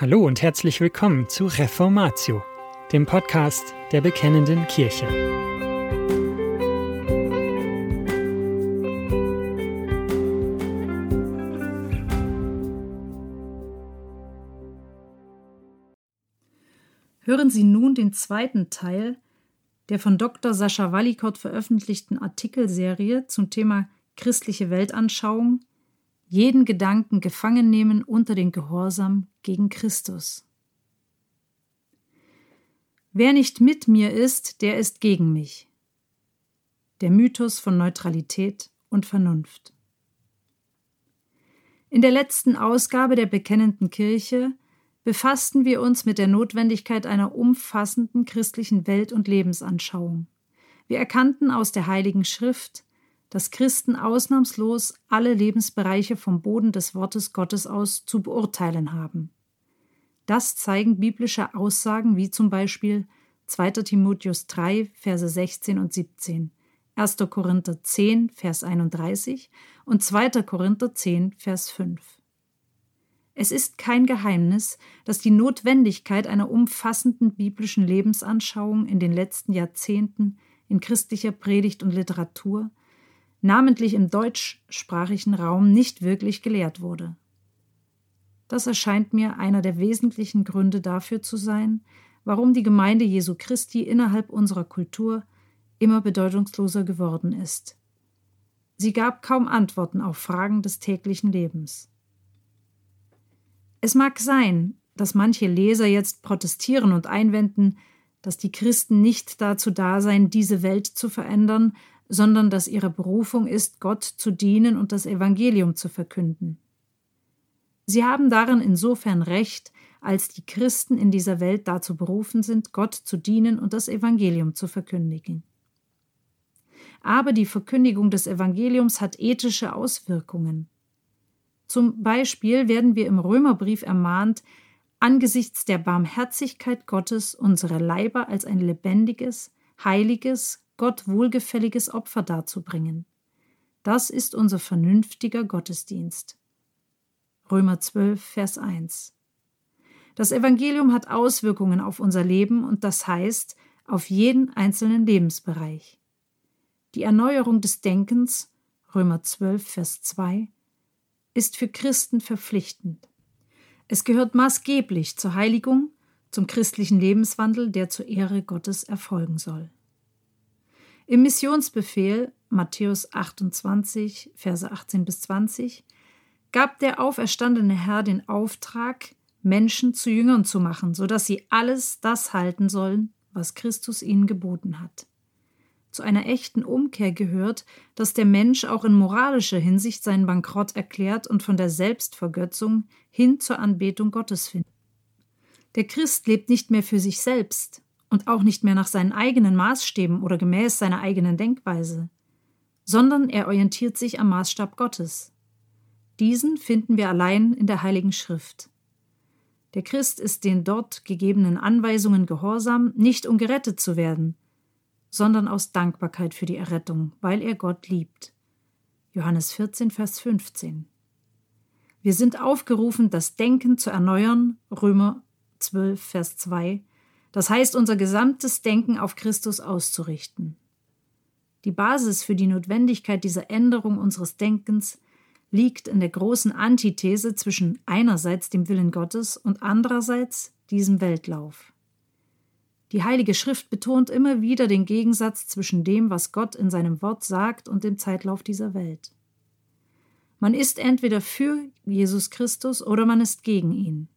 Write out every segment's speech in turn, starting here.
Hallo und herzlich willkommen zu Reformatio, dem Podcast der Bekennenden Kirche. Hören Sie nun den zweiten Teil der von Dr. Sascha Wallikott veröffentlichten Artikelserie zum Thema christliche Weltanschauung jeden Gedanken gefangen nehmen unter den Gehorsam gegen Christus. Wer nicht mit mir ist, der ist gegen mich. Der Mythos von Neutralität und Vernunft. In der letzten Ausgabe der Bekennenden Kirche befassten wir uns mit der Notwendigkeit einer umfassenden christlichen Welt- und Lebensanschauung. Wir erkannten aus der Heiligen Schrift, dass Christen ausnahmslos alle Lebensbereiche vom Boden des Wortes Gottes aus zu beurteilen haben. Das zeigen biblische Aussagen wie zum Beispiel 2. Timotheus 3, Verse 16 und 17, 1. Korinther 10, Vers 31 und 2. Korinther 10, Vers 5. Es ist kein Geheimnis, dass die Notwendigkeit einer umfassenden biblischen Lebensanschauung in den letzten Jahrzehnten in christlicher Predigt und Literatur namentlich im deutschsprachigen Raum, nicht wirklich gelehrt wurde. Das erscheint mir einer der wesentlichen Gründe dafür zu sein, warum die Gemeinde Jesu Christi innerhalb unserer Kultur immer bedeutungsloser geworden ist. Sie gab kaum Antworten auf Fragen des täglichen Lebens. Es mag sein, dass manche Leser jetzt protestieren und einwenden, dass die Christen nicht dazu da seien, diese Welt zu verändern, sondern dass ihre Berufung ist, Gott zu dienen und das Evangelium zu verkünden. Sie haben darin insofern recht, als die Christen in dieser Welt dazu berufen sind, Gott zu dienen und das Evangelium zu verkündigen. Aber die Verkündigung des Evangeliums hat ethische Auswirkungen. Zum Beispiel werden wir im Römerbrief ermahnt, angesichts der Barmherzigkeit Gottes unsere Leiber als ein lebendiges, heiliges, Gott wohlgefälliges Opfer darzubringen. Das ist unser vernünftiger Gottesdienst. Römer 12, Vers 1. Das Evangelium hat Auswirkungen auf unser Leben und das heißt auf jeden einzelnen Lebensbereich. Die Erneuerung des Denkens, Römer 12, Vers 2, ist für Christen verpflichtend. Es gehört maßgeblich zur Heiligung, zum christlichen Lebenswandel, der zur Ehre Gottes erfolgen soll. Im Missionsbefehl Matthäus 28, Verse 18 bis 20 gab der auferstandene Herr den Auftrag, Menschen zu Jüngern zu machen, so dass sie alles das halten sollen, was Christus ihnen geboten hat. Zu einer echten Umkehr gehört, dass der Mensch auch in moralischer Hinsicht seinen Bankrott erklärt und von der Selbstvergötzung hin zur Anbetung Gottes findet. Der Christ lebt nicht mehr für sich selbst, und auch nicht mehr nach seinen eigenen Maßstäben oder gemäß seiner eigenen Denkweise, sondern er orientiert sich am Maßstab Gottes. Diesen finden wir allein in der Heiligen Schrift. Der Christ ist den dort gegebenen Anweisungen gehorsam, nicht um gerettet zu werden, sondern aus Dankbarkeit für die Errettung, weil er Gott liebt. Johannes 14, Vers 15. Wir sind aufgerufen, das Denken zu erneuern, Römer 12, Vers 2, das heißt, unser gesamtes Denken auf Christus auszurichten. Die Basis für die Notwendigkeit dieser Änderung unseres Denkens liegt in der großen Antithese zwischen einerseits dem Willen Gottes und andererseits diesem Weltlauf. Die Heilige Schrift betont immer wieder den Gegensatz zwischen dem, was Gott in seinem Wort sagt, und dem Zeitlauf dieser Welt. Man ist entweder für Jesus Christus oder man ist gegen ihn.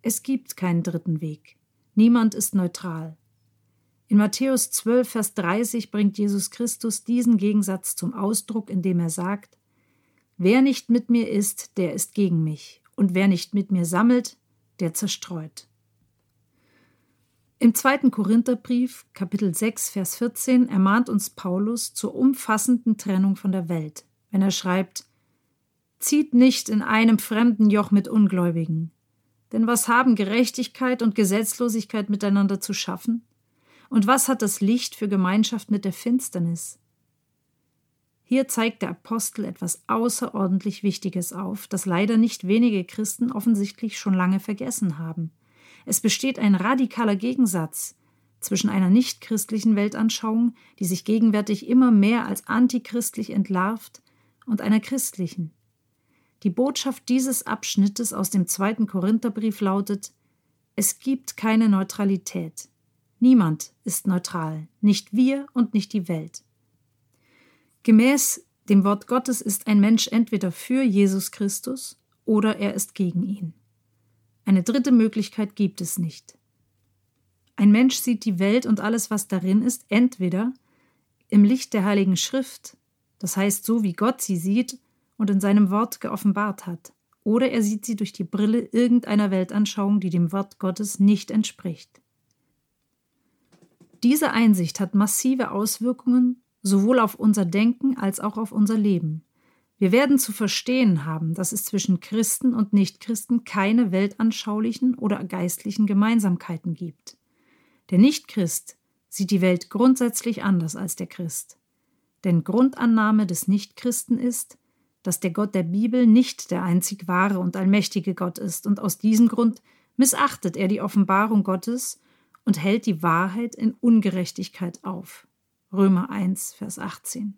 Es gibt keinen dritten Weg. Niemand ist neutral. In Matthäus 12, Vers 30 bringt Jesus Christus diesen Gegensatz zum Ausdruck, indem er sagt, Wer nicht mit mir ist, der ist gegen mich, und wer nicht mit mir sammelt, der zerstreut. Im zweiten Korintherbrief, Kapitel 6, Vers 14, ermahnt uns Paulus zur umfassenden Trennung von der Welt, wenn er schreibt, Zieht nicht in einem fremden Joch mit Ungläubigen, denn was haben Gerechtigkeit und Gesetzlosigkeit miteinander zu schaffen? Und was hat das Licht für Gemeinschaft mit der Finsternis? Hier zeigt der Apostel etwas außerordentlich Wichtiges auf, das leider nicht wenige Christen offensichtlich schon lange vergessen haben. Es besteht ein radikaler Gegensatz zwischen einer nichtchristlichen Weltanschauung, die sich gegenwärtig immer mehr als antichristlich entlarvt, und einer christlichen. Die Botschaft dieses Abschnittes aus dem zweiten Korintherbrief lautet Es gibt keine Neutralität. Niemand ist neutral, nicht wir und nicht die Welt. Gemäß dem Wort Gottes ist ein Mensch entweder für Jesus Christus oder er ist gegen ihn. Eine dritte Möglichkeit gibt es nicht. Ein Mensch sieht die Welt und alles, was darin ist, entweder im Licht der Heiligen Schrift, das heißt so, wie Gott sie sieht und in seinem Wort geoffenbart hat, oder er sieht sie durch die Brille irgendeiner Weltanschauung, die dem Wort Gottes nicht entspricht. Diese Einsicht hat massive Auswirkungen sowohl auf unser Denken als auch auf unser Leben. Wir werden zu verstehen haben, dass es zwischen Christen und Nichtchristen keine weltanschaulichen oder geistlichen Gemeinsamkeiten gibt. Der Nichtchrist sieht die Welt grundsätzlich anders als der Christ. Denn Grundannahme des Nichtchristen ist, dass der Gott der Bibel nicht der einzig wahre und allmächtige Gott ist, und aus diesem Grund missachtet er die Offenbarung Gottes und hält die Wahrheit in Ungerechtigkeit auf. Römer 1, Vers 18.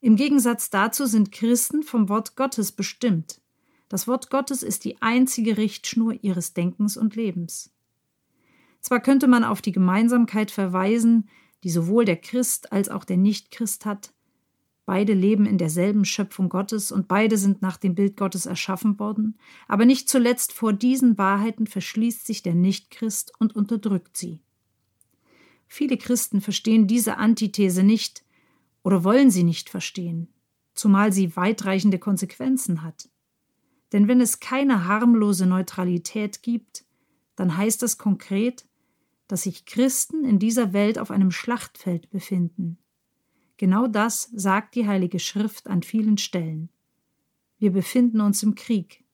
Im Gegensatz dazu sind Christen vom Wort Gottes bestimmt. Das Wort Gottes ist die einzige Richtschnur ihres Denkens und Lebens. Zwar könnte man auf die Gemeinsamkeit verweisen, die sowohl der Christ als auch der Nichtchrist hat, beide leben in derselben Schöpfung Gottes und beide sind nach dem Bild Gottes erschaffen worden, aber nicht zuletzt vor diesen Wahrheiten verschließt sich der Nichtchrist und unterdrückt sie. Viele Christen verstehen diese Antithese nicht oder wollen sie nicht verstehen, zumal sie weitreichende Konsequenzen hat. Denn wenn es keine harmlose Neutralität gibt, dann heißt das konkret, dass sich Christen in dieser Welt auf einem Schlachtfeld befinden. Genau das sagt die Heilige Schrift an vielen Stellen. Wir befinden uns im Krieg.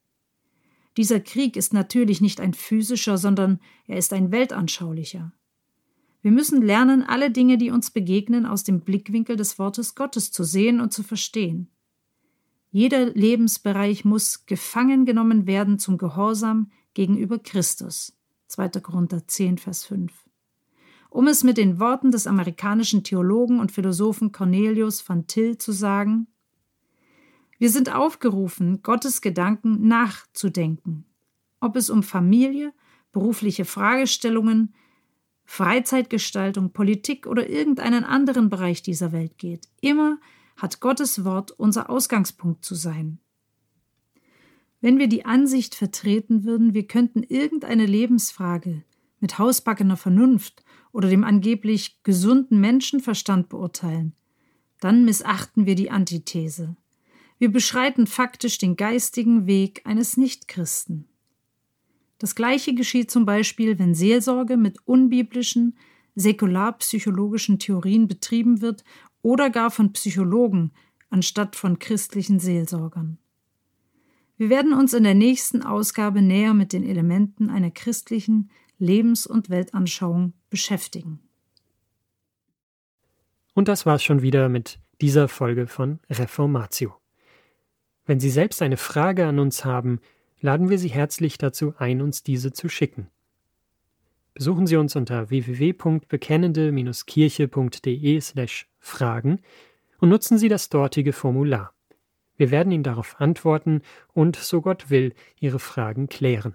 Dieser Krieg ist natürlich nicht ein physischer, sondern er ist ein weltanschaulicher. Wir müssen lernen, alle Dinge, die uns begegnen, aus dem Blickwinkel des Wortes Gottes zu sehen und zu verstehen. Jeder Lebensbereich muss gefangen genommen werden zum Gehorsam gegenüber Christus. 2. Korinther 10, Vers 5. Um es mit den Worten des amerikanischen Theologen und Philosophen Cornelius van Til zu sagen, wir sind aufgerufen, Gottes Gedanken nachzudenken, ob es um Familie, berufliche Fragestellungen, Freizeitgestaltung, Politik oder irgendeinen anderen Bereich dieser Welt geht. Immer hat Gottes Wort unser Ausgangspunkt zu sein. Wenn wir die Ansicht vertreten würden, wir könnten irgendeine Lebensfrage mit hausbackener Vernunft oder dem angeblich gesunden Menschenverstand beurteilen, dann missachten wir die Antithese. Wir beschreiten faktisch den geistigen Weg eines Nichtchristen. Das gleiche geschieht zum Beispiel, wenn Seelsorge mit unbiblischen, säkularpsychologischen Theorien betrieben wird oder gar von Psychologen anstatt von christlichen Seelsorgern. Wir werden uns in der nächsten Ausgabe näher mit den Elementen einer christlichen Lebens- und Weltanschauung beschäftigen. Und das war's schon wieder mit dieser Folge von Reformatio. Wenn Sie selbst eine Frage an uns haben, laden wir Sie herzlich dazu ein, uns diese zu schicken. Besuchen Sie uns unter www.bekennende-kirche.de/fragen und nutzen Sie das dortige Formular. Wir werden Ihnen darauf antworten und, so Gott will, Ihre Fragen klären.